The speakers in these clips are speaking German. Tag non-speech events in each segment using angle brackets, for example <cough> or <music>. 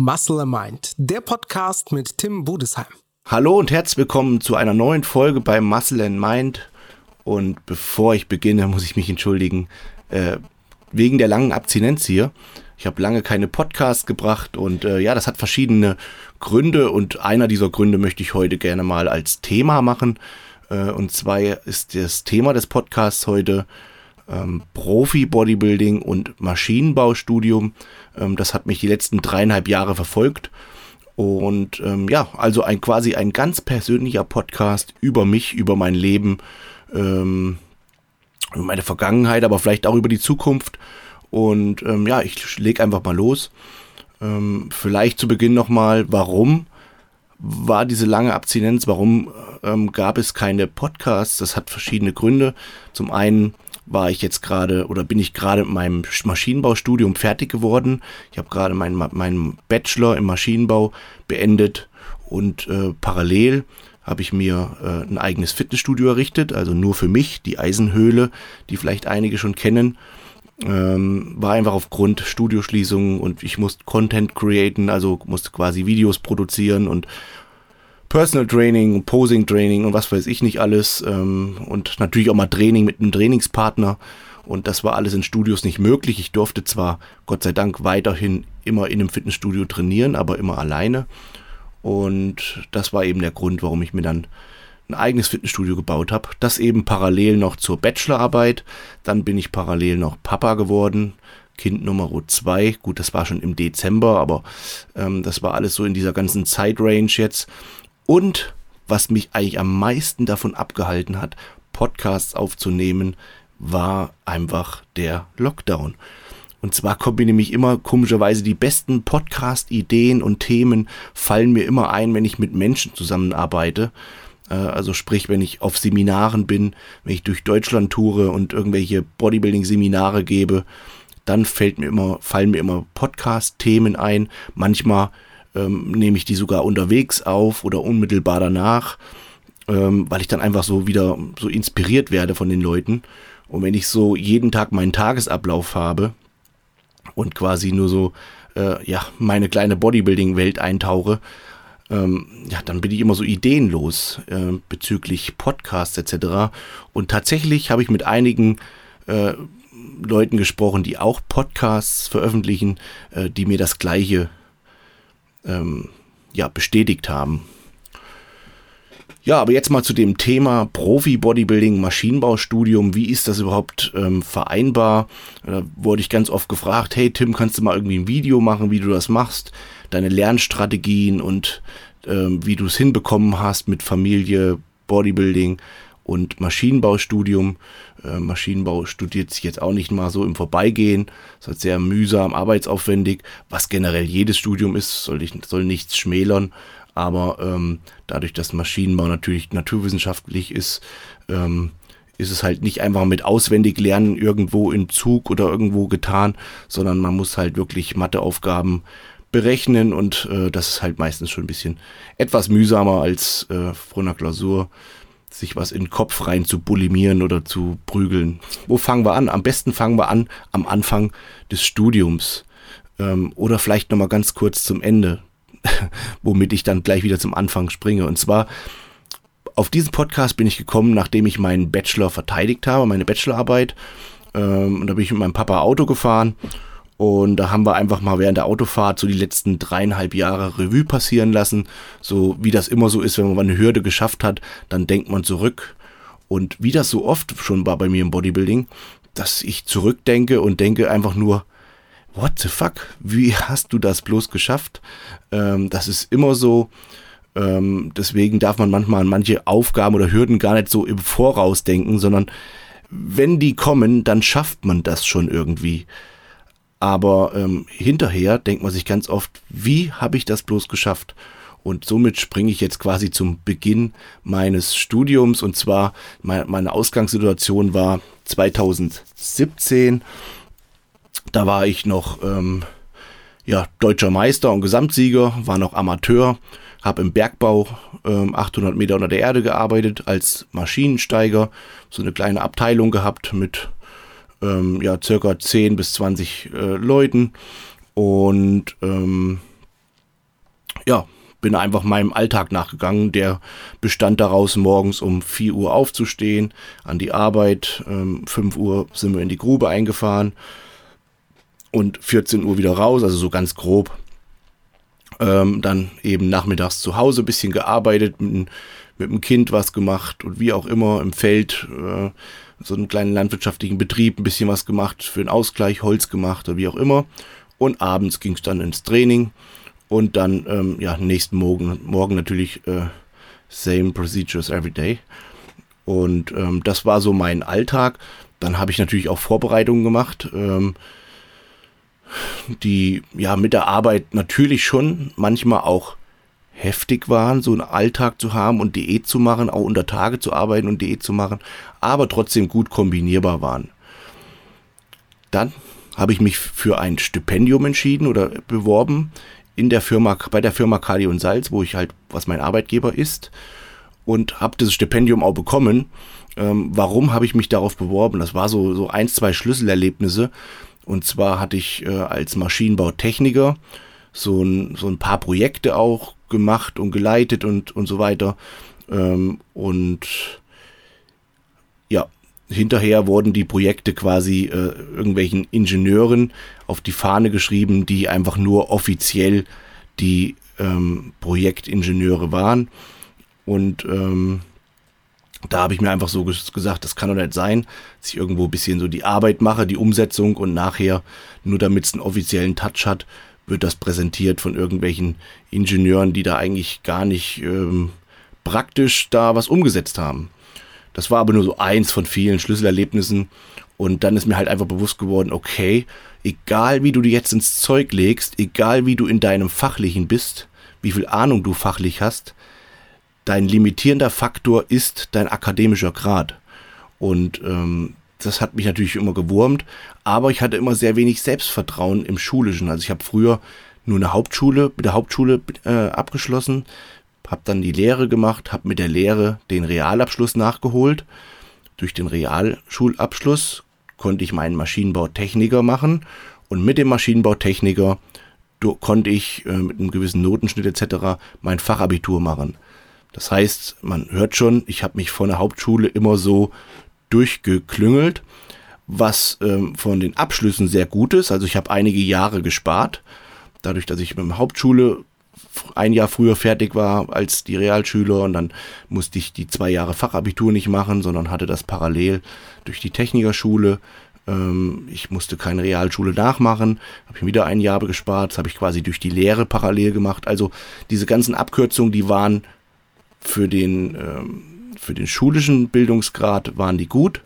Muscle and Mind, der Podcast mit Tim Budesheim. Hallo und herzlich willkommen zu einer neuen Folge bei Muscle and Mind. Und bevor ich beginne, muss ich mich entschuldigen, äh, wegen der langen Abstinenz hier. Ich habe lange keine Podcasts gebracht und äh, ja, das hat verschiedene Gründe und einer dieser Gründe möchte ich heute gerne mal als Thema machen. Äh, und zwar ist das Thema des Podcasts heute ähm, Profi-Bodybuilding und Maschinenbaustudium. Ähm, das hat mich die letzten dreieinhalb Jahre verfolgt. Und ähm, ja, also ein quasi ein ganz persönlicher Podcast über mich, über mein Leben, ähm, über meine Vergangenheit, aber vielleicht auch über die Zukunft. Und ähm, ja, ich lege einfach mal los. Ähm, vielleicht zu Beginn nochmal, warum war diese lange Abstinenz, warum ähm, gab es keine Podcasts? Das hat verschiedene Gründe. Zum einen war ich jetzt gerade oder bin ich gerade mit meinem Maschinenbaustudium fertig geworden. Ich habe gerade meinen mein Bachelor im Maschinenbau beendet und äh, parallel habe ich mir äh, ein eigenes Fitnessstudio errichtet, also nur für mich, die Eisenhöhle, die vielleicht einige schon kennen. Ähm, war einfach aufgrund Studioschließungen und ich musste Content createn, also musste quasi Videos produzieren und Personal Training, Posing Training und was weiß ich nicht alles. Ähm, und natürlich auch mal Training mit einem Trainingspartner. Und das war alles in Studios nicht möglich. Ich durfte zwar, Gott sei Dank, weiterhin immer in einem Fitnessstudio trainieren, aber immer alleine. Und das war eben der Grund, warum ich mir dann ein eigenes Fitnessstudio gebaut habe. Das eben parallel noch zur Bachelorarbeit. Dann bin ich parallel noch Papa geworden. Kind Nummer zwei. Gut, das war schon im Dezember, aber ähm, das war alles so in dieser ganzen Zeitrange jetzt. Und was mich eigentlich am meisten davon abgehalten hat, Podcasts aufzunehmen, war einfach der Lockdown. Und zwar kommen mir nämlich immer komischerweise die besten Podcast-Ideen und Themen fallen mir immer ein, wenn ich mit Menschen zusammenarbeite. Äh, also sprich, wenn ich auf Seminaren bin, wenn ich durch Deutschland toure und irgendwelche Bodybuilding-Seminare gebe, dann fällt mir immer, fallen mir immer Podcast-Themen ein. Manchmal ähm, nehme ich die sogar unterwegs auf oder unmittelbar danach, ähm, weil ich dann einfach so wieder so inspiriert werde von den Leuten. Und wenn ich so jeden Tag meinen Tagesablauf habe und quasi nur so, äh, ja, meine kleine Bodybuilding-Welt eintauche, ähm, ja, dann bin ich immer so ideenlos äh, bezüglich Podcasts etc. Und tatsächlich habe ich mit einigen äh, Leuten gesprochen, die auch Podcasts veröffentlichen, äh, die mir das gleiche ähm, ja, bestätigt haben. Ja, aber jetzt mal zu dem Thema Profi-Bodybuilding, Maschinenbaustudium. Wie ist das überhaupt ähm, vereinbar? Da wurde ich ganz oft gefragt, hey Tim, kannst du mal irgendwie ein Video machen, wie du das machst? Deine Lernstrategien und ähm, wie du es hinbekommen hast mit Familie, Bodybuilding und Maschinenbaustudium. Äh, Maschinenbau studiert sich jetzt auch nicht mal so im Vorbeigehen. Das ist halt sehr mühsam, arbeitsaufwendig, was generell jedes Studium ist, soll, ich, soll nichts schmälern. Aber ähm, dadurch, dass Maschinenbau natürlich naturwissenschaftlich ist, ähm, ist es halt nicht einfach mit auswendig lernen irgendwo in Zug oder irgendwo getan, sondern man muss halt wirklich Matheaufgaben berechnen und äh, das ist halt meistens schon ein bisschen etwas mühsamer als äh, vor einer Klausur sich was in den Kopf rein zu bulimieren oder zu prügeln. Wo fangen wir an? Am besten fangen wir an am Anfang des Studiums. Ähm, oder vielleicht nochmal ganz kurz zum Ende, <laughs> womit ich dann gleich wieder zum Anfang springe. Und zwar, auf diesen Podcast bin ich gekommen, nachdem ich meinen Bachelor verteidigt habe, meine Bachelorarbeit. Ähm, und da bin ich mit meinem Papa Auto gefahren und da haben wir einfach mal während der Autofahrt so die letzten dreieinhalb Jahre Revue passieren lassen. So wie das immer so ist, wenn man eine Hürde geschafft hat, dann denkt man zurück. Und wie das so oft schon war bei mir im Bodybuilding, dass ich zurückdenke und denke einfach nur, what the fuck? Wie hast du das bloß geschafft? Ähm, das ist immer so. Ähm, deswegen darf man manchmal an manche Aufgaben oder Hürden gar nicht so im Voraus denken, sondern wenn die kommen, dann schafft man das schon irgendwie. Aber ähm, hinterher denkt man sich ganz oft, wie habe ich das bloß geschafft? Und somit springe ich jetzt quasi zum Beginn meines Studiums. Und zwar meine Ausgangssituation war 2017. Da war ich noch ähm, ja, deutscher Meister und Gesamtsieger, war noch Amateur, habe im Bergbau ähm, 800 Meter unter der Erde gearbeitet als Maschinensteiger, so eine kleine Abteilung gehabt mit ähm, ja, circa 10 bis 20 äh, Leuten. Und ähm, ja, bin einfach meinem Alltag nachgegangen. Der bestand daraus, morgens um 4 Uhr aufzustehen, an die Arbeit. Ähm, 5 Uhr sind wir in die Grube eingefahren und 14 Uhr wieder raus, also so ganz grob. Ähm, dann eben nachmittags zu Hause bisschen gearbeitet, mit, mit dem Kind was gemacht und wie auch immer im Feld äh, so einen kleinen landwirtschaftlichen Betrieb ein bisschen was gemacht, für den Ausgleich Holz gemacht oder wie auch immer. Und abends ging es dann ins Training und dann, ähm, ja, nächsten Morgen, morgen natürlich äh, same procedures every day. Und ähm, das war so mein Alltag. Dann habe ich natürlich auch Vorbereitungen gemacht, ähm, die ja mit der Arbeit natürlich schon manchmal auch heftig waren, so einen Alltag zu haben und Diät zu machen, auch unter Tage zu arbeiten und Diät zu machen, aber trotzdem gut kombinierbar waren. Dann habe ich mich für ein Stipendium entschieden oder beworben in der Firma, bei der Firma Kali und Salz, wo ich halt, was mein Arbeitgeber ist, und habe das Stipendium auch bekommen. Ähm, warum habe ich mich darauf beworben? Das war so, so ein, zwei Schlüsselerlebnisse. Und zwar hatte ich äh, als Maschinenbautechniker so ein, so ein paar Projekte auch gemacht und geleitet und, und so weiter. Ähm, und ja, hinterher wurden die Projekte quasi äh, irgendwelchen Ingenieuren auf die Fahne geschrieben, die einfach nur offiziell die ähm, Projektingenieure waren. Und ähm, da habe ich mir einfach so gesagt, das kann doch nicht sein, dass ich irgendwo ein bisschen so die Arbeit mache, die Umsetzung und nachher, nur damit es einen offiziellen Touch hat, wird das präsentiert von irgendwelchen Ingenieuren, die da eigentlich gar nicht ähm, praktisch da was umgesetzt haben. Das war aber nur so eins von vielen Schlüsselerlebnissen. Und dann ist mir halt einfach bewusst geworden, okay, egal wie du dir jetzt ins Zeug legst, egal wie du in deinem Fachlichen bist, wie viel Ahnung du fachlich hast, dein limitierender Faktor ist dein akademischer Grad. Und ähm, das hat mich natürlich immer gewurmt, aber ich hatte immer sehr wenig Selbstvertrauen im Schulischen. Also ich habe früher nur eine Hauptschule, mit der Hauptschule äh, abgeschlossen, habe dann die Lehre gemacht, habe mit der Lehre den Realabschluss nachgeholt. Durch den Realschulabschluss konnte ich meinen Maschinenbautechniker machen und mit dem Maschinenbautechniker konnte ich äh, mit einem gewissen Notenschnitt etc. mein Fachabitur machen. Das heißt, man hört schon, ich habe mich von der Hauptschule immer so durchgeklüngelt, was ähm, von den Abschlüssen sehr gut ist. Also ich habe einige Jahre gespart, dadurch, dass ich mit der Hauptschule ein Jahr früher fertig war als die Realschüler und dann musste ich die zwei Jahre Fachabitur nicht machen, sondern hatte das parallel durch die Technikerschule. Ähm, ich musste keine Realschule nachmachen, habe ich wieder ein Jahr gespart, das habe ich quasi durch die Lehre parallel gemacht. Also diese ganzen Abkürzungen, die waren für den ähm, für den schulischen Bildungsgrad waren die gut,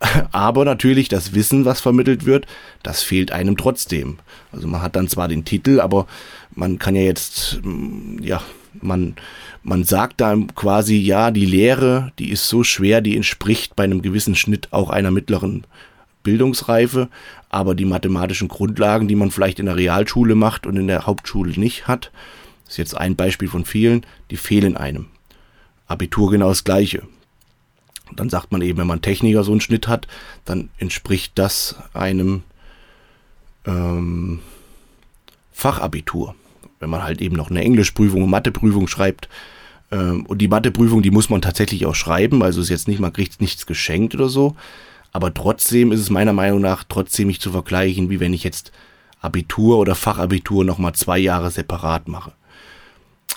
<laughs> aber natürlich das Wissen, was vermittelt wird, das fehlt einem trotzdem. Also man hat dann zwar den Titel, aber man kann ja jetzt, mm, ja, man, man sagt da quasi, ja, die Lehre, die ist so schwer, die entspricht bei einem gewissen Schnitt auch einer mittleren Bildungsreife, aber die mathematischen Grundlagen, die man vielleicht in der Realschule macht und in der Hauptschule nicht hat, ist jetzt ein Beispiel von vielen, die fehlen einem. Abitur genau das gleiche. dann sagt man eben, wenn man Techniker so einen Schnitt hat, dann entspricht das einem ähm, Fachabitur. Wenn man halt eben noch eine Englischprüfung und Matheprüfung schreibt, ähm, und die Matheprüfung, die muss man tatsächlich auch schreiben, also ist jetzt nicht, man kriegt nichts geschenkt oder so, aber trotzdem ist es meiner Meinung nach trotzdem nicht zu vergleichen, wie wenn ich jetzt Abitur oder Fachabitur nochmal zwei Jahre separat mache.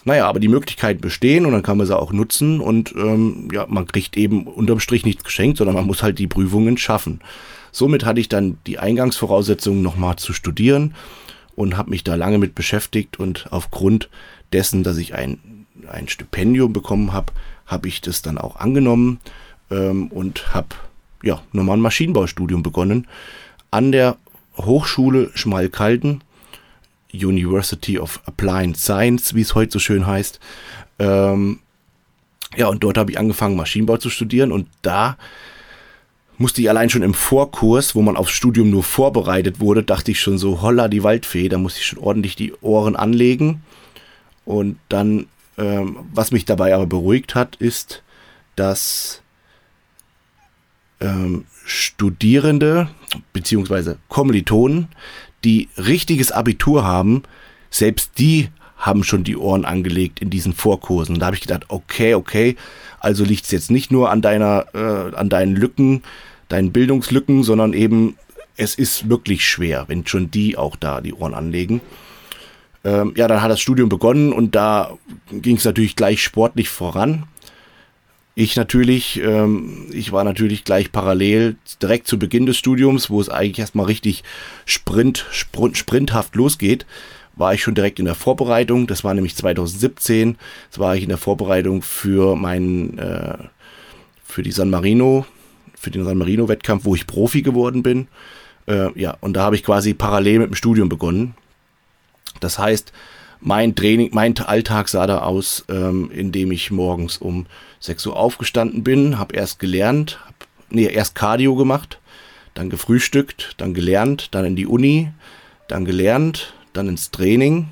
Naja, aber die Möglichkeiten bestehen und dann kann man sie auch nutzen und ähm, ja, man kriegt eben unterm Strich nichts geschenkt, sondern man muss halt die Prüfungen schaffen. Somit hatte ich dann die Eingangsvoraussetzungen nochmal zu studieren und habe mich da lange mit beschäftigt und aufgrund dessen, dass ich ein, ein Stipendium bekommen habe, habe ich das dann auch angenommen ähm, und habe ja nochmal ein Maschinenbaustudium begonnen an der Hochschule Schmalkalden University of Applied Science, wie es heute so schön heißt. Ähm, ja, und dort habe ich angefangen, Maschinenbau zu studieren und da musste ich allein schon im Vorkurs, wo man aufs Studium nur vorbereitet wurde, dachte ich schon so, holla die Waldfee, da musste ich schon ordentlich die Ohren anlegen. Und dann, ähm, was mich dabei aber beruhigt hat, ist, dass ähm, Studierende bzw. Kommilitonen die richtiges Abitur haben, selbst die haben schon die Ohren angelegt in diesen Vorkursen. Und da habe ich gedacht, okay, okay, also liegt es jetzt nicht nur an deiner, äh, an deinen Lücken, deinen Bildungslücken, sondern eben es ist wirklich schwer, wenn schon die auch da die Ohren anlegen. Ähm, ja, dann hat das Studium begonnen und da ging es natürlich gleich sportlich voran. Ich natürlich, ähm, ich war natürlich gleich parallel direkt zu Beginn des Studiums, wo es eigentlich erstmal richtig Sprint, Sprint, sprinthaft losgeht, war ich schon direkt in der Vorbereitung. Das war nämlich 2017. Das war ich in der Vorbereitung für meinen, äh, für die San Marino, für den San Marino Wettkampf, wo ich Profi geworden bin. Äh, ja, und da habe ich quasi parallel mit dem Studium begonnen. Das heißt, mein Training, mein Alltag sah da aus, ähm, indem ich morgens um 6 Uhr aufgestanden bin, habe erst gelernt, hab, nee, erst Cardio gemacht, dann gefrühstückt, dann gelernt, dann in die Uni, dann gelernt, dann ins Training.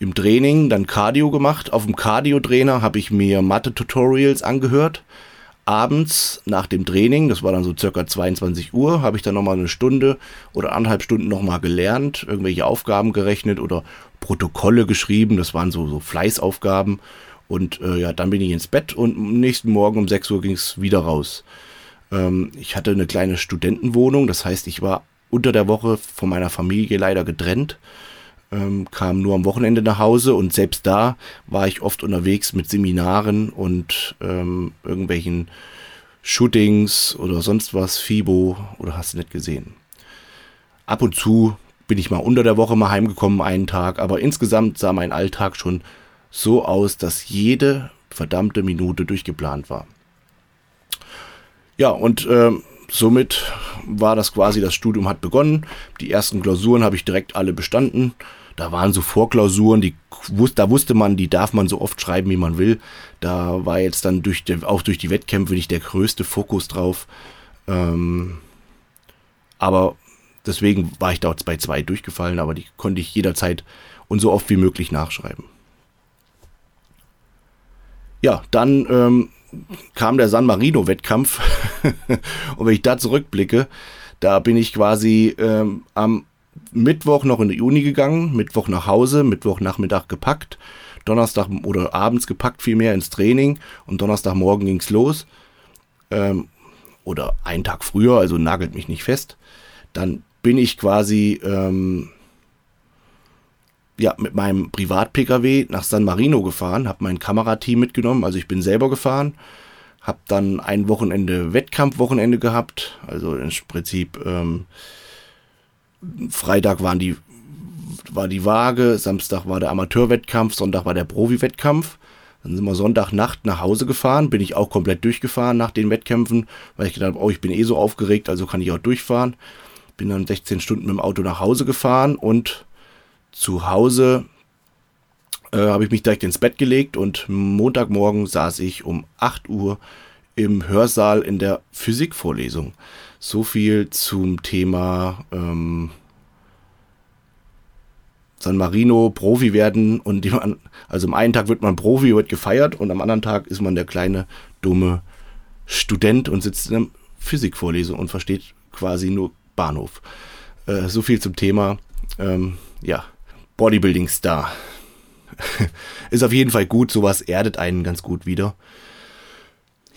Im Training dann Cardio gemacht. Auf dem Cardio-Trainer habe ich mir Mathe-Tutorials angehört abends nach dem Training, das war dann so circa 22 Uhr, habe ich dann nochmal eine Stunde oder anderthalb Stunden nochmal gelernt, irgendwelche Aufgaben gerechnet oder Protokolle geschrieben. Das waren so, so Fleißaufgaben. Und äh, ja, dann bin ich ins Bett und am nächsten Morgen um 6 Uhr ging es wieder raus. Ähm, ich hatte eine kleine Studentenwohnung, das heißt, ich war unter der Woche von meiner Familie leider getrennt ähm, kam nur am Wochenende nach Hause und selbst da war ich oft unterwegs mit Seminaren und ähm, irgendwelchen Shootings oder sonst was, FIBO oder hast du nicht gesehen. Ab und zu bin ich mal unter der Woche mal heimgekommen einen Tag, aber insgesamt sah mein Alltag schon so aus, dass jede verdammte Minute durchgeplant war. Ja, und äh, somit war das quasi, das Studium hat begonnen. Die ersten Klausuren habe ich direkt alle bestanden. Da waren so Vorklausuren, die da wusste man, die darf man so oft schreiben, wie man will. Da war jetzt dann durch auch durch die Wettkämpfe nicht der größte Fokus drauf. Ähm, aber deswegen war ich da bei zwei durchgefallen, aber die konnte ich jederzeit und so oft wie möglich nachschreiben. Ja, dann ähm, kam der San Marino-Wettkampf. <laughs> und wenn ich da zurückblicke, da bin ich quasi ähm, am Mittwoch noch in die Uni gegangen, Mittwoch nach Hause, Mittwochnachmittag gepackt, Donnerstag oder abends gepackt vielmehr ins Training und Donnerstagmorgen ging es los. Ähm, oder einen Tag früher, also nagelt mich nicht fest. Dann bin ich quasi ähm, ja, mit meinem Privat-Pkw nach San Marino gefahren, habe mein Kamerateam mitgenommen, also ich bin selber gefahren, habe dann ein Wochenende Wettkampfwochenende gehabt, also im Prinzip ähm, Freitag waren die, war die Waage, Samstag war der Amateurwettkampf, Sonntag war der Profi-Wettkampf. Dann sind wir Sonntagnacht nach Hause gefahren, bin ich auch komplett durchgefahren nach den Wettkämpfen, weil ich gedacht habe, oh, ich bin eh so aufgeregt, also kann ich auch durchfahren. Bin dann 16 Stunden mit dem Auto nach Hause gefahren und zu Hause äh, habe ich mich direkt ins Bett gelegt und Montagmorgen saß ich um 8 Uhr im Hörsaal in der Physikvorlesung. So viel zum Thema ähm, San Marino Profi werden und man, also am einen Tag wird man Profi, wird gefeiert und am anderen Tag ist man der kleine, dumme Student und sitzt in einer Physikvorlesung und versteht quasi nur Bahnhof. Äh, so viel zum Thema, ähm, ja, Bodybuilding-Star. <laughs> ist auf jeden Fall gut, sowas erdet einen ganz gut wieder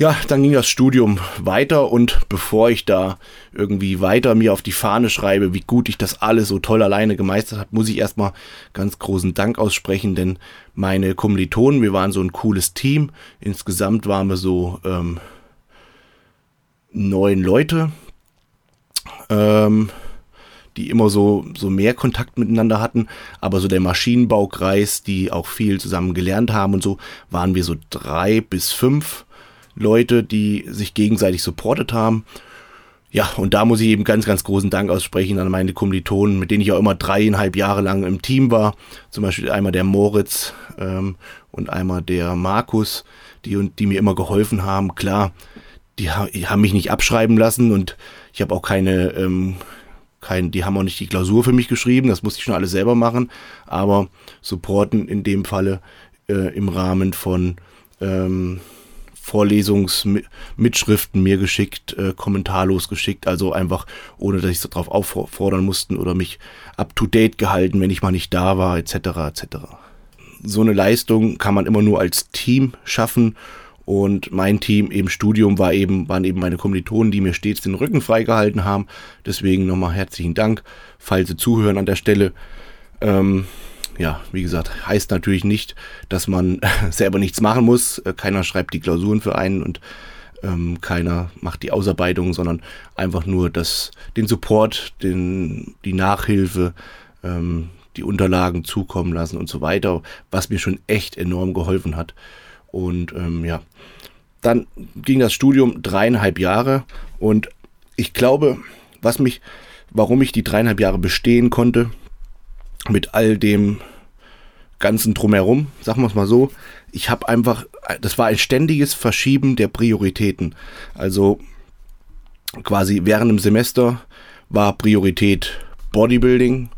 ja, dann ging das Studium weiter und bevor ich da irgendwie weiter mir auf die Fahne schreibe, wie gut ich das alles so toll alleine gemeistert habe, muss ich erstmal ganz großen Dank aussprechen, denn meine Kommilitonen, wir waren so ein cooles Team. Insgesamt waren wir so ähm, neun Leute, ähm, die immer so, so mehr Kontakt miteinander hatten, aber so der Maschinenbaukreis, die auch viel zusammen gelernt haben und so, waren wir so drei bis fünf Leute, die sich gegenseitig supportet haben. Ja, und da muss ich eben ganz, ganz großen Dank aussprechen an meine Kommilitonen, mit denen ich auch immer dreieinhalb Jahre lang im Team war. Zum Beispiel einmal der Moritz ähm, und einmal der Markus, die, die mir immer geholfen haben. Klar, die, die haben mich nicht abschreiben lassen und ich habe auch keine, ähm, kein, die haben auch nicht die Klausur für mich geschrieben, das musste ich schon alles selber machen, aber supporten in dem Falle äh, im Rahmen von ähm, Vorlesungsmitschriften mir geschickt, äh, kommentarlos geschickt, also einfach ohne, dass ich so drauf auffordern mussten oder mich up to date gehalten, wenn ich mal nicht da war, etc. etc. So eine Leistung kann man immer nur als Team schaffen und mein Team im Studium war eben, waren eben meine Kommilitonen, die mir stets den Rücken freigehalten haben. Deswegen nochmal herzlichen Dank, falls Sie zuhören an der Stelle. Ähm, ja, wie gesagt, heißt natürlich nicht, dass man <laughs> selber nichts machen muss. Äh, keiner schreibt die Klausuren für einen und ähm, keiner macht die Ausarbeitung, sondern einfach nur das, den Support, den, die Nachhilfe, ähm, die Unterlagen zukommen lassen und so weiter, was mir schon echt enorm geholfen hat. Und ähm, ja, dann ging das Studium dreieinhalb Jahre und ich glaube, was mich, warum ich die dreieinhalb Jahre bestehen konnte, mit all dem ganzen drumherum, sagen wir es mal so, ich habe einfach, das war ein ständiges Verschieben der Prioritäten. Also quasi während dem Semester war Priorität Bodybuilding,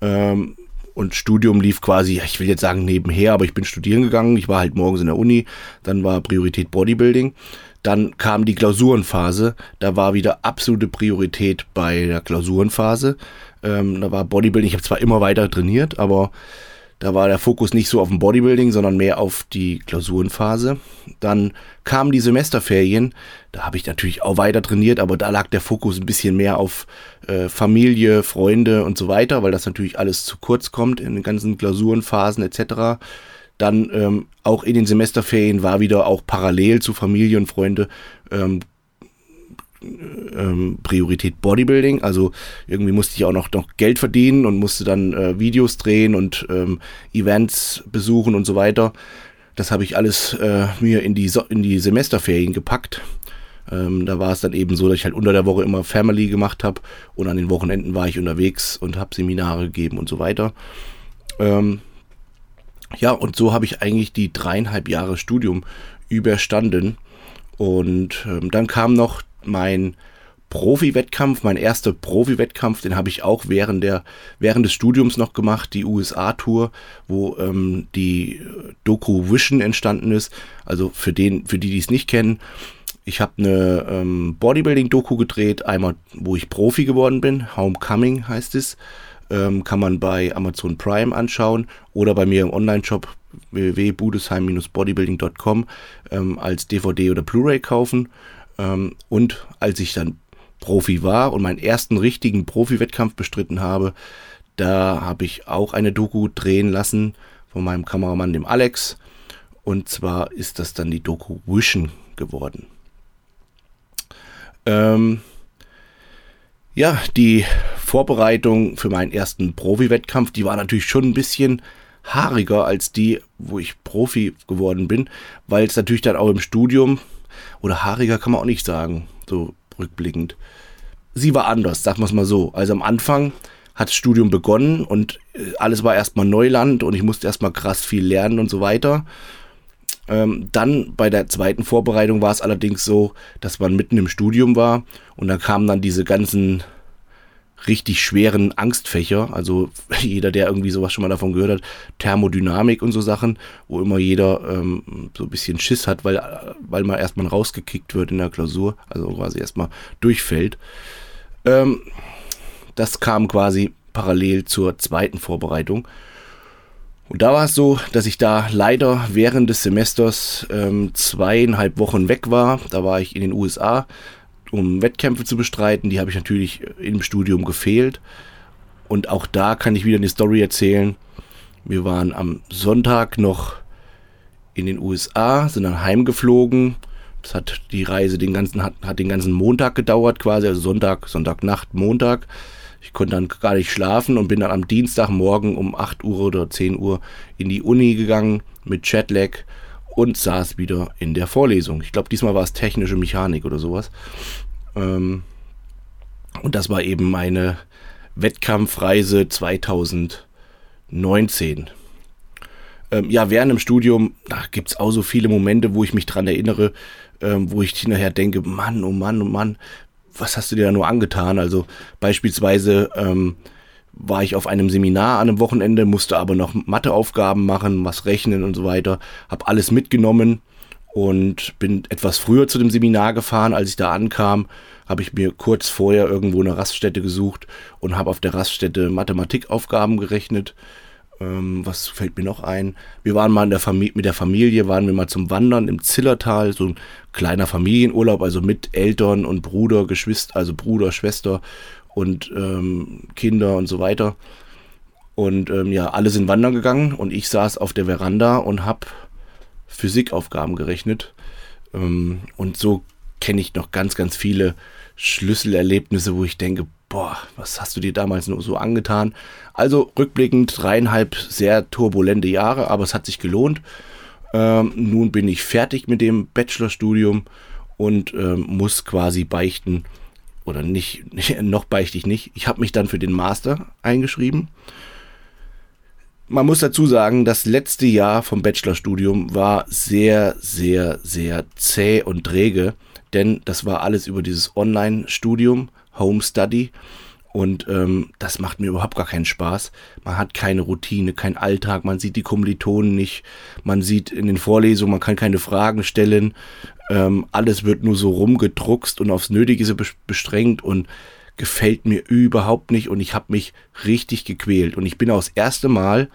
ähm, und Studium lief quasi, ich will jetzt sagen nebenher, aber ich bin studieren gegangen. Ich war halt morgens in der Uni. Dann war Priorität Bodybuilding. Dann kam die Klausurenphase. Da war wieder absolute Priorität bei der Klausurenphase. Ähm, da war Bodybuilding. Ich habe zwar immer weiter trainiert, aber da war der Fokus nicht so auf dem Bodybuilding, sondern mehr auf die Klausurenphase. Dann kamen die Semesterferien. Da habe ich natürlich auch weiter trainiert, aber da lag der Fokus ein bisschen mehr auf äh, Familie, Freunde und so weiter, weil das natürlich alles zu kurz kommt in den ganzen Klausurenphasen etc. Dann ähm, auch in den Semesterferien war wieder auch parallel zu Familie und Freunde ähm, ähm, Priorität Bodybuilding. Also irgendwie musste ich auch noch, noch Geld verdienen und musste dann äh, Videos drehen und ähm, Events besuchen und so weiter. Das habe ich alles äh, mir in die, so in die Semesterferien gepackt. Ähm, da war es dann eben so, dass ich halt unter der Woche immer Family gemacht habe und an den Wochenenden war ich unterwegs und habe Seminare gegeben und so weiter. Ähm, ja, und so habe ich eigentlich die dreieinhalb Jahre Studium überstanden. Und ähm, dann kam noch mein Profi-Wettkampf, mein erster Profi-Wettkampf, den habe ich auch während, der, während des Studiums noch gemacht, die USA-Tour, wo ähm, die Doku Vision entstanden ist. Also für, den, für die, die es nicht kennen, ich habe eine ähm, Bodybuilding-Doku gedreht, einmal, wo ich Profi geworden bin, Homecoming heißt es. Ähm, kann man bei Amazon Prime anschauen oder bei mir im Online-Shop www.budesheim-bodybuilding.com ähm, als DVD oder Blu-ray kaufen. Ähm, und als ich dann Profi war und meinen ersten richtigen Profi-Wettkampf bestritten habe, da habe ich auch eine Doku drehen lassen von meinem Kameramann, dem Alex. Und zwar ist das dann die Doku Vision geworden. Ähm, ja, die Vorbereitung für meinen ersten Profi-Wettkampf, die war natürlich schon ein bisschen haariger als die, wo ich Profi geworden bin, weil es natürlich dann auch im Studium oder haariger kann man auch nicht sagen, so rückblickend. Sie war anders, sagen wir es mal so. Also am Anfang hat das Studium begonnen und äh, alles war erstmal Neuland und ich musste erstmal krass viel lernen und so weiter. Ähm, dann bei der zweiten Vorbereitung war es allerdings so, dass man mitten im Studium war und da kamen dann diese ganzen richtig schweren Angstfächer. Also <laughs> jeder, der irgendwie sowas schon mal davon gehört hat, Thermodynamik und so Sachen, wo immer jeder ähm, so ein bisschen Schiss hat, weil, weil man erstmal rausgekickt wird in der Klausur, also quasi erstmal durchfällt. Ähm, das kam quasi parallel zur zweiten Vorbereitung. Und da war es so, dass ich da leider während des Semesters ähm, zweieinhalb Wochen weg war. Da war ich in den USA um Wettkämpfe zu bestreiten. Die habe ich natürlich im Studium gefehlt. Und auch da kann ich wieder eine Story erzählen. Wir waren am Sonntag noch in den USA, sind dann heimgeflogen. Das hat die Reise den ganzen, hat, hat den ganzen Montag gedauert quasi, also Sonntag, Sonntagnacht, Montag. Ich konnte dann gar nicht schlafen und bin dann am Dienstagmorgen um 8 Uhr oder 10 Uhr in die Uni gegangen mit Jetlag und saß wieder in der Vorlesung. Ich glaube, diesmal war es technische Mechanik oder sowas. Ähm, und das war eben meine Wettkampfreise 2019. Ähm, ja, während dem Studium gibt es auch so viele Momente, wo ich mich dran erinnere, ähm, wo ich nachher denke, Mann, oh Mann, oh Mann, was hast du dir da nur angetan? Also beispielsweise ähm, war ich auf einem Seminar an einem Wochenende, musste aber noch Matheaufgaben machen, was rechnen und so weiter, habe alles mitgenommen und bin etwas früher zu dem Seminar gefahren. Als ich da ankam, habe ich mir kurz vorher irgendwo eine Raststätte gesucht und habe auf der Raststätte Mathematikaufgaben gerechnet. Ähm, was fällt mir noch ein? Wir waren mal in der mit der Familie, waren wir mal zum Wandern im Zillertal, so ein kleiner Familienurlaub, also mit Eltern und Bruder, Geschwister, also Bruder, Schwester und ähm, Kinder und so weiter. Und ähm, ja, alle sind wandern gegangen und ich saß auf der Veranda und habe Physikaufgaben gerechnet. Ähm, und so kenne ich noch ganz, ganz viele Schlüsselerlebnisse, wo ich denke, boah, was hast du dir damals nur so angetan? Also rückblickend dreieinhalb sehr turbulente Jahre, aber es hat sich gelohnt. Ähm, nun bin ich fertig mit dem Bachelorstudium und ähm, muss quasi beichten, oder nicht, <laughs> noch beichte ich nicht. Ich habe mich dann für den Master eingeschrieben. Man muss dazu sagen, das letzte Jahr vom Bachelorstudium war sehr, sehr, sehr zäh und träge, denn das war alles über dieses Online-Studium, Home Study. Und ähm, das macht mir überhaupt gar keinen Spaß. Man hat keine Routine, keinen Alltag, man sieht die Kommilitonen nicht, man sieht in den Vorlesungen, man kann keine Fragen stellen. Ähm, alles wird nur so rumgedruckst und aufs Nötige bestrengt und gefällt mir überhaupt nicht. Und ich habe mich richtig gequält. Und ich bin auch das erste Mal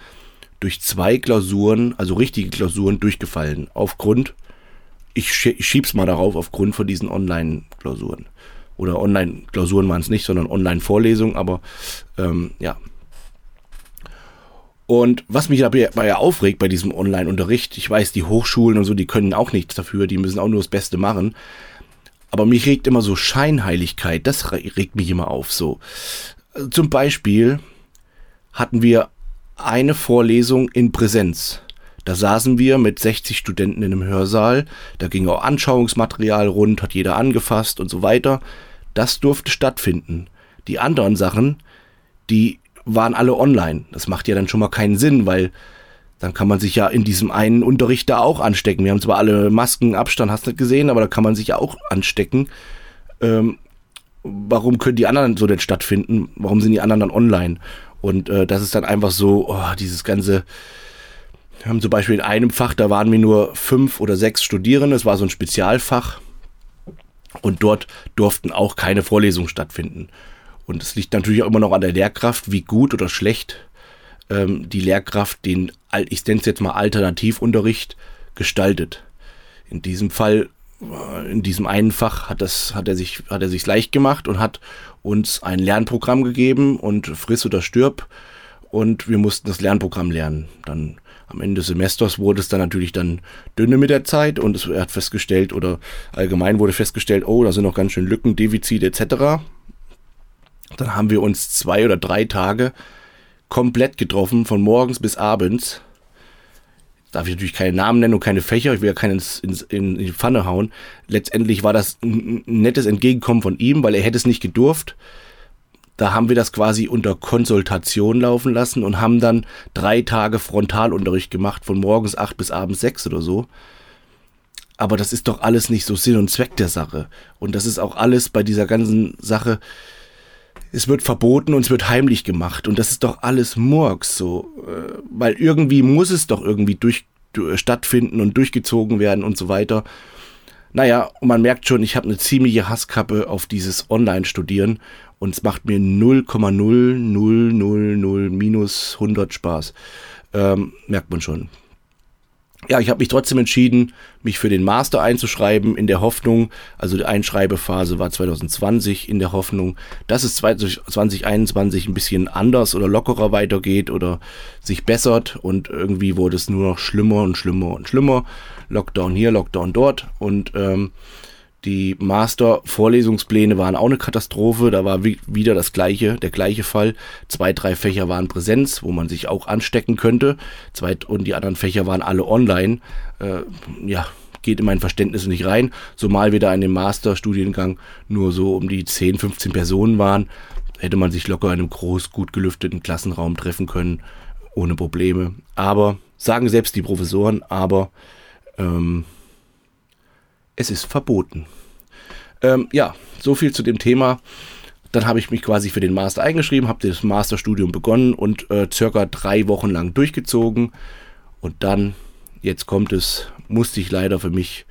durch zwei Klausuren, also richtige Klausuren, durchgefallen. Aufgrund, ich schieb's mal darauf, aufgrund von diesen Online-Klausuren oder Online-Klausuren waren es nicht, sondern Online-Vorlesungen, aber ähm, ja. Und was mich dabei aufregt bei diesem Online-Unterricht, ich weiß, die Hochschulen und so, die können auch nichts dafür, die müssen auch nur das Beste machen. Aber mich regt immer so Scheinheiligkeit, das regt mich immer auf. So. Zum Beispiel hatten wir eine Vorlesung in Präsenz. Da saßen wir mit 60 Studenten in einem Hörsaal, da ging auch Anschauungsmaterial rund, hat jeder angefasst und so weiter. Das durfte stattfinden. Die anderen Sachen, die waren alle online. Das macht ja dann schon mal keinen Sinn, weil dann kann man sich ja in diesem einen Unterricht da auch anstecken. Wir haben zwar alle Masken, Abstand, hast du nicht gesehen, aber da kann man sich ja auch anstecken. Ähm, warum können die anderen so denn stattfinden? Warum sind die anderen dann online? Und äh, das ist dann einfach so, oh, dieses ganze, wir haben zum Beispiel in einem Fach, da waren wir nur fünf oder sechs Studierende, es war so ein Spezialfach und dort durften auch keine Vorlesungen stattfinden. Und es liegt natürlich auch immer noch an der Lehrkraft, wie gut oder schlecht ähm, die Lehrkraft den, ich nenne es jetzt mal Alternativunterricht, gestaltet. In diesem Fall, äh, in diesem einen Fach hat, das, hat er sich, hat er sich leicht gemacht und hat uns ein Lernprogramm gegeben und friss oder stirb und wir mussten das Lernprogramm lernen. Dann am Ende des Semesters wurde es dann natürlich dann dünne mit der Zeit und es hat festgestellt oder allgemein wurde festgestellt, oh, da sind noch ganz schön Lücken, Defizite etc. Dann haben wir uns zwei oder drei Tage komplett getroffen, von morgens bis abends. Darf ich natürlich keine Namen nennen und keine Fächer, ich will ja keinen ins, in die Pfanne hauen. Letztendlich war das ein nettes Entgegenkommen von ihm, weil er hätte es nicht gedurft. Da haben wir das quasi unter Konsultation laufen lassen und haben dann drei Tage Frontalunterricht gemacht, von morgens acht bis abends sechs oder so. Aber das ist doch alles nicht so Sinn und Zweck der Sache. Und das ist auch alles bei dieser ganzen Sache. Es wird verboten und es wird heimlich gemacht. Und das ist doch alles Murks so. Äh, weil irgendwie muss es doch irgendwie durch, stattfinden und durchgezogen werden und so weiter. Naja, und man merkt schon, ich habe eine ziemliche Hasskappe auf dieses Online-Studieren und es macht mir 0,0000 minus 100 Spaß. Ähm, merkt man schon. Ja, ich habe mich trotzdem entschieden, mich für den Master einzuschreiben, in der Hoffnung, also die Einschreibephase war 2020, in der Hoffnung, dass es 2021 ein bisschen anders oder lockerer weitergeht oder sich bessert und irgendwie wurde es nur noch schlimmer und schlimmer und schlimmer. Lockdown hier, Lockdown dort und ähm, die Master-Vorlesungspläne waren auch eine Katastrophe. Da war wieder das gleiche, der gleiche Fall. Zwei, drei Fächer waren Präsenz, wo man sich auch anstecken könnte. Zwei, und die anderen Fächer waren alle online. Äh, ja, geht in mein Verständnis nicht rein. Zumal wir da in dem Masterstudiengang nur so um die 10, 15 Personen waren, hätte man sich locker in einem groß, gut gelüfteten Klassenraum treffen können, ohne Probleme. Aber, sagen selbst die Professoren, aber ähm, es ist verboten. Ähm, ja, so viel zu dem Thema. Dann habe ich mich quasi für den Master eingeschrieben, habe das Masterstudium begonnen und äh, circa drei Wochen lang durchgezogen. Und dann, jetzt kommt es, musste ich leider für mich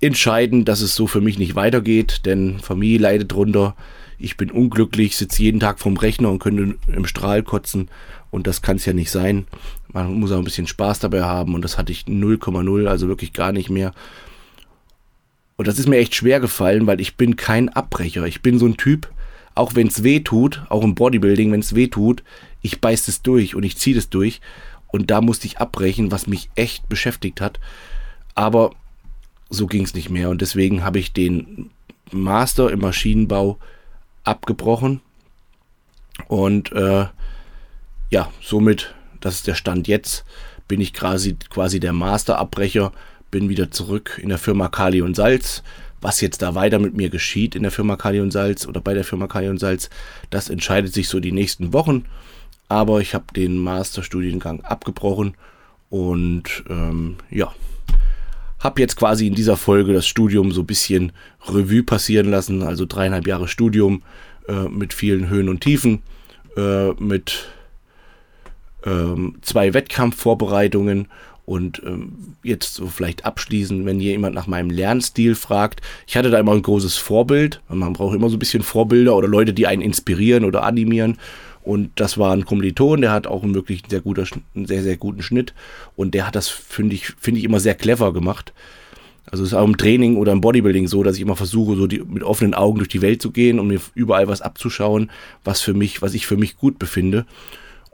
entscheiden, dass es so für mich nicht weitergeht, denn Familie leidet drunter. Ich bin unglücklich, sitze jeden Tag vorm Rechner und könnte im Strahl kotzen und das kann es ja nicht sein. Man muss auch ein bisschen Spaß dabei haben und das hatte ich 0,0, also wirklich gar nicht mehr. Und das ist mir echt schwer gefallen, weil ich bin kein Abbrecher. Ich bin so ein Typ, auch wenn es weh tut, auch im Bodybuilding, wenn es weh tut, ich beiß es durch und ich ziehe das durch. Und da musste ich abbrechen, was mich echt beschäftigt hat. Aber so ging es nicht mehr. Und deswegen habe ich den Master im Maschinenbau abgebrochen. Und äh, ja, somit, das ist der Stand jetzt, bin ich quasi, quasi der Masterabbrecher, bin wieder zurück in der Firma Kali und Salz. Was jetzt da weiter mit mir geschieht in der Firma Kali und Salz oder bei der Firma Kali und Salz, das entscheidet sich so die nächsten Wochen. Aber ich habe den Masterstudiengang abgebrochen und ähm, ja, habe jetzt quasi in dieser Folge das Studium so ein bisschen Revue passieren lassen. Also dreieinhalb Jahre Studium äh, mit vielen Höhen und Tiefen, äh, mit ähm, zwei Wettkampfvorbereitungen und ähm, jetzt so vielleicht abschließen, wenn jemand nach meinem Lernstil fragt. Ich hatte da immer ein großes Vorbild. Man braucht immer so ein bisschen Vorbilder oder Leute, die einen inspirieren oder animieren. Und das war ein Kommiliton, der hat auch einen wirklich sehr, guter, einen sehr, sehr guten Schnitt. Und der hat das, finde ich, finde ich immer sehr clever gemacht. Also es ist auch im Training oder im Bodybuilding so, dass ich immer versuche, so die, mit offenen Augen durch die Welt zu gehen und mir überall was abzuschauen, was für mich, was ich für mich gut befinde.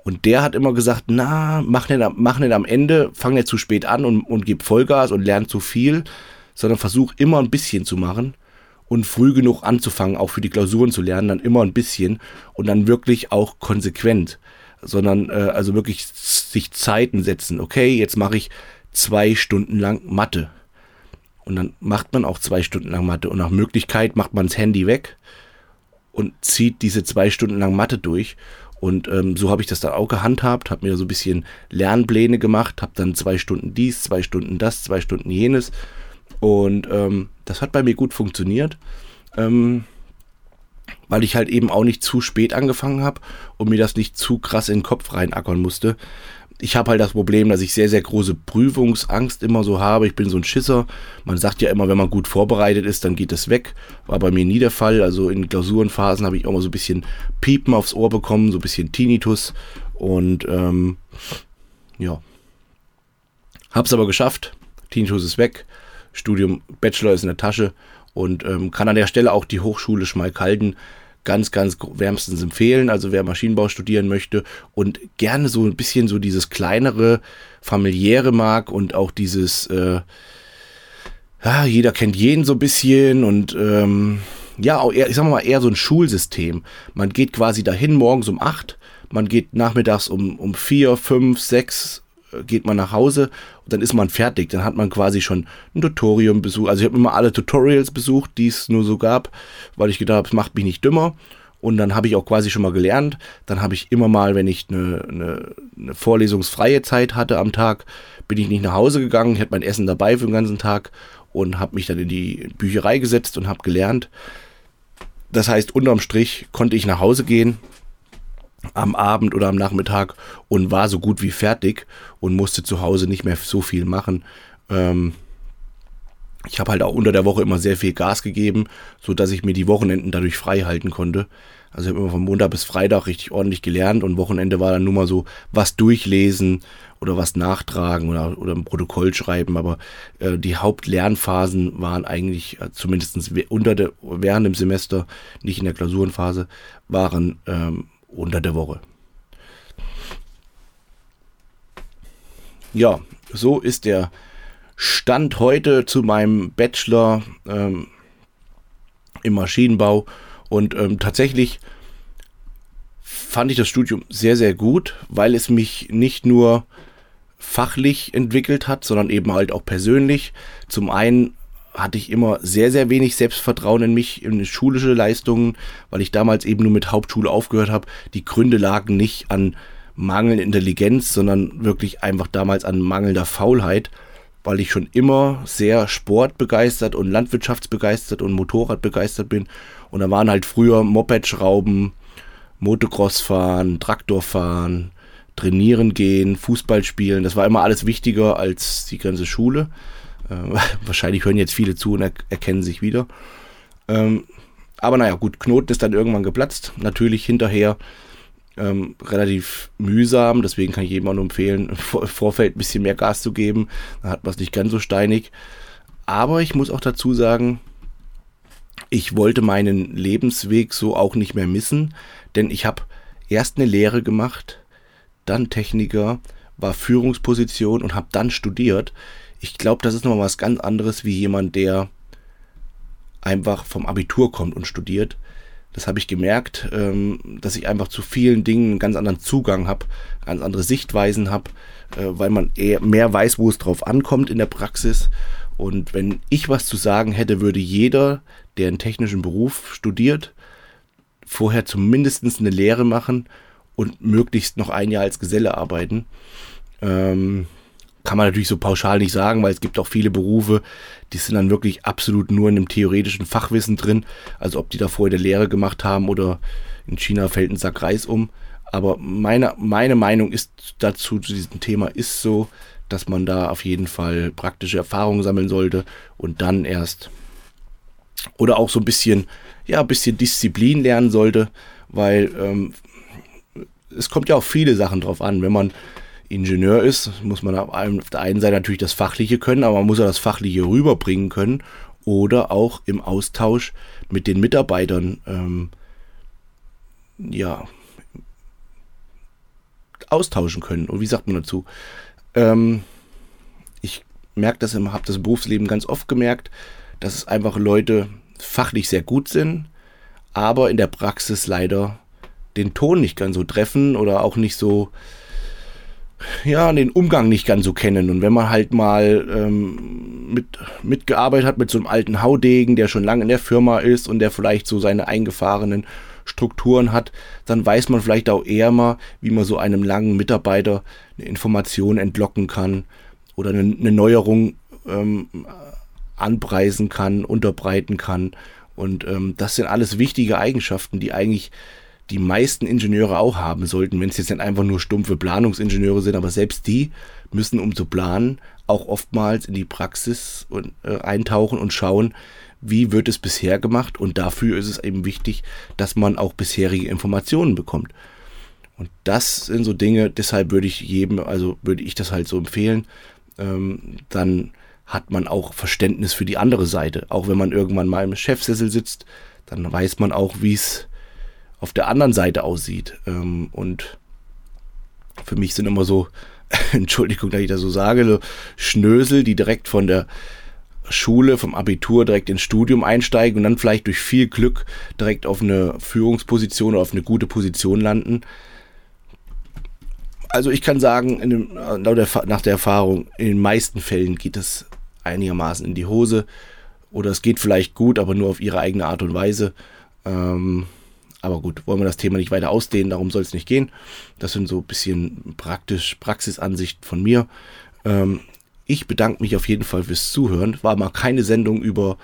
Und der hat immer gesagt, na, mach nicht, mach nicht am Ende, fang nicht zu spät an und, und gib Vollgas und lern zu viel, sondern versuch immer ein bisschen zu machen und früh genug anzufangen, auch für die Klausuren zu lernen, dann immer ein bisschen und dann wirklich auch konsequent, sondern äh, also wirklich sich Zeiten setzen. Okay, jetzt mache ich zwei Stunden lang Mathe. Und dann macht man auch zwei Stunden lang Mathe und nach Möglichkeit macht man das Handy weg und zieht diese zwei Stunden lang Mathe durch. Und ähm, so habe ich das dann auch gehandhabt, habe mir so ein bisschen Lernpläne gemacht, habe dann zwei Stunden dies, zwei Stunden das, zwei Stunden jenes und ähm, das hat bei mir gut funktioniert, ähm, weil ich halt eben auch nicht zu spät angefangen habe und mir das nicht zu krass in den Kopf reinackern musste. Ich habe halt das Problem, dass ich sehr, sehr große Prüfungsangst immer so habe. Ich bin so ein Schisser. Man sagt ja immer, wenn man gut vorbereitet ist, dann geht es weg. War bei mir nie der Fall. Also in Klausurenphasen habe ich mal so ein bisschen Piepen aufs Ohr bekommen, so ein bisschen Tinnitus. Und ähm, ja, hab's aber geschafft. Tinnitus ist weg. Studium Bachelor ist in der Tasche und ähm, kann an der Stelle auch die Hochschule Schmalkalden ganz, ganz wärmstens empfehlen. Also wer Maschinenbau studieren möchte und gerne so ein bisschen so dieses kleinere, familiäre mag und auch dieses, äh, ja, jeder kennt jeden so ein bisschen und ähm, ja, auch eher, ich sag mal eher so ein Schulsystem. Man geht quasi dahin morgens um acht, man geht nachmittags um, um vier, fünf, sechs geht man nach Hause und dann ist man fertig. Dann hat man quasi schon ein Tutorium besucht. Also ich habe immer alle Tutorials besucht, die es nur so gab, weil ich gedacht habe, es macht mich nicht dümmer. Und dann habe ich auch quasi schon mal gelernt. Dann habe ich immer mal, wenn ich eine, eine, eine, vorlesungsfreie Zeit hatte am Tag, bin ich nicht nach Hause gegangen. Ich hatte mein Essen dabei für den ganzen Tag und habe mich dann in die Bücherei gesetzt und habe gelernt. Das heißt, unterm Strich konnte ich nach Hause gehen, am Abend oder am Nachmittag und war so gut wie fertig und musste zu Hause nicht mehr so viel machen. Ähm, ich habe halt auch unter der Woche immer sehr viel Gas gegeben, so dass ich mir die Wochenenden dadurch frei halten konnte. Also ich habe immer von Montag bis Freitag richtig ordentlich gelernt und Wochenende war dann nur mal so was durchlesen oder was nachtragen oder, oder ein Protokoll schreiben. Aber äh, die Hauptlernphasen waren eigentlich, äh, zumindest unter der, während dem Semester, nicht in der Klausurenphase, waren ähm, unter der Woche. Ja, so ist der Stand heute zu meinem Bachelor ähm, im Maschinenbau. Und ähm, tatsächlich fand ich das Studium sehr, sehr gut, weil es mich nicht nur fachlich entwickelt hat, sondern eben halt auch persönlich. Zum einen hatte ich immer sehr, sehr wenig Selbstvertrauen in mich, in schulische Leistungen, weil ich damals eben nur mit Hauptschule aufgehört habe. Die Gründe lagen nicht an mangelnder Intelligenz, sondern wirklich einfach damals an mangelnder Faulheit, weil ich schon immer sehr sportbegeistert und landwirtschaftsbegeistert und Motorradbegeistert bin. Und da waren halt früher Moped-Schrauben, Motocross fahren, Traktor fahren, trainieren gehen, Fußball spielen. Das war immer alles wichtiger als die ganze Schule. Äh, <laughs> wahrscheinlich hören jetzt viele zu und er erkennen sich wieder. Ähm, aber naja, gut, Knoten ist dann irgendwann geplatzt. Natürlich hinterher ähm, relativ mühsam, deswegen kann ich jedem auch nur empfehlen, im Vorfeld ein bisschen mehr Gas zu geben. Dann hat man es nicht ganz so steinig. Aber ich muss auch dazu sagen, ich wollte meinen Lebensweg so auch nicht mehr missen, denn ich habe erst eine Lehre gemacht, dann Techniker, war Führungsposition und habe dann studiert. Ich glaube, das ist nochmal was ganz anderes wie jemand, der einfach vom Abitur kommt und studiert. Das habe ich gemerkt, ähm, dass ich einfach zu vielen Dingen einen ganz anderen Zugang habe, ganz andere Sichtweisen habe, äh, weil man eher mehr weiß, wo es drauf ankommt in der Praxis. Und wenn ich was zu sagen hätte, würde jeder, der einen technischen Beruf studiert, vorher zumindest eine Lehre machen und möglichst noch ein Jahr als Geselle arbeiten. Ähm, kann man natürlich so pauschal nicht sagen, weil es gibt auch viele Berufe, die sind dann wirklich absolut nur in einem theoretischen Fachwissen drin. Also ob die da vorher eine Lehre gemacht haben oder in China fällt ein Sack Reis um. Aber meine, meine Meinung ist dazu, zu diesem Thema ist so, dass man da auf jeden Fall praktische Erfahrungen sammeln sollte und dann erst oder auch so ein bisschen, ja, ein bisschen Disziplin lernen sollte, weil ähm, es kommt ja auf viele Sachen drauf an. Wenn man Ingenieur ist, muss man auf der einen Seite natürlich das Fachliche können, aber man muss ja das Fachliche rüberbringen können oder auch im Austausch mit den Mitarbeitern, ähm, ja, austauschen können. Und wie sagt man dazu? Ähm, ich merke das, habe das im Berufsleben ganz oft gemerkt, dass es einfach Leute fachlich sehr gut sind, aber in der Praxis leider den Ton nicht ganz so treffen oder auch nicht so, ja, den Umgang nicht ganz so kennen. Und wenn man halt mal ähm, mit, mitgearbeitet hat mit so einem alten Haudegen, der schon lange in der Firma ist und der vielleicht so seine eingefahrenen Strukturen hat, dann weiß man vielleicht auch eher mal, wie man so einem langen Mitarbeiter eine Information entlocken kann oder eine, eine Neuerung ähm, anpreisen kann, unterbreiten kann. Und ähm, das sind alles wichtige Eigenschaften, die eigentlich die meisten Ingenieure auch haben sollten, wenn es jetzt nicht einfach nur stumpfe Planungsingenieure sind, aber selbst die müssen, um zu planen, auch oftmals in die Praxis und, äh, eintauchen und schauen, wie wird es bisher gemacht und dafür ist es eben wichtig, dass man auch bisherige Informationen bekommt. Und das sind so Dinge, deshalb würde ich jedem, also würde ich das halt so empfehlen, ähm, dann hat man auch Verständnis für die andere Seite. Auch wenn man irgendwann mal im Chefsessel sitzt, dann weiß man auch, wie es auf der anderen Seite aussieht. Ähm, und für mich sind immer so, <laughs> Entschuldigung, dass ich das so sage, so Schnösel, die direkt von der Schule, vom Abitur direkt ins Studium einsteigen und dann vielleicht durch viel Glück direkt auf eine Führungsposition oder auf eine gute Position landen. Also ich kann sagen, dem, nach der Erfahrung, in den meisten Fällen geht es einigermaßen in die Hose. Oder es geht vielleicht gut, aber nur auf ihre eigene Art und Weise. Ähm, aber gut, wollen wir das Thema nicht weiter ausdehnen, darum soll es nicht gehen. Das sind so ein bisschen praktisch Praxisansicht von mir. Ähm, ich bedanke mich auf jeden Fall fürs Zuhören. War mal keine Sendung über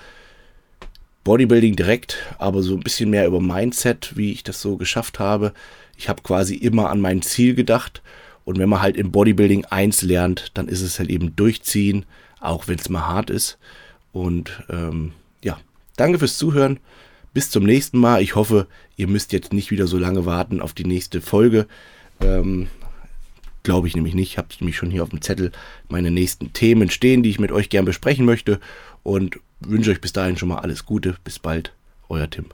Bodybuilding direkt, aber so ein bisschen mehr über Mindset, wie ich das so geschafft habe. Ich habe quasi immer an mein Ziel gedacht. Und wenn man halt im Bodybuilding eins lernt, dann ist es halt eben durchziehen, auch wenn es mal hart ist. Und ähm, ja, danke fürs Zuhören. Bis zum nächsten Mal. Ich hoffe, ihr müsst jetzt nicht wieder so lange warten auf die nächste Folge. Ähm, Glaube ich nämlich nicht. Ich habe nämlich schon hier auf dem Zettel meine nächsten Themen stehen, die ich mit euch gern besprechen möchte. Und wünsche euch bis dahin schon mal alles Gute. Bis bald. Euer Tim.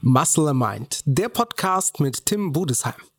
Muscle Mind, der Podcast mit Tim Budesheim.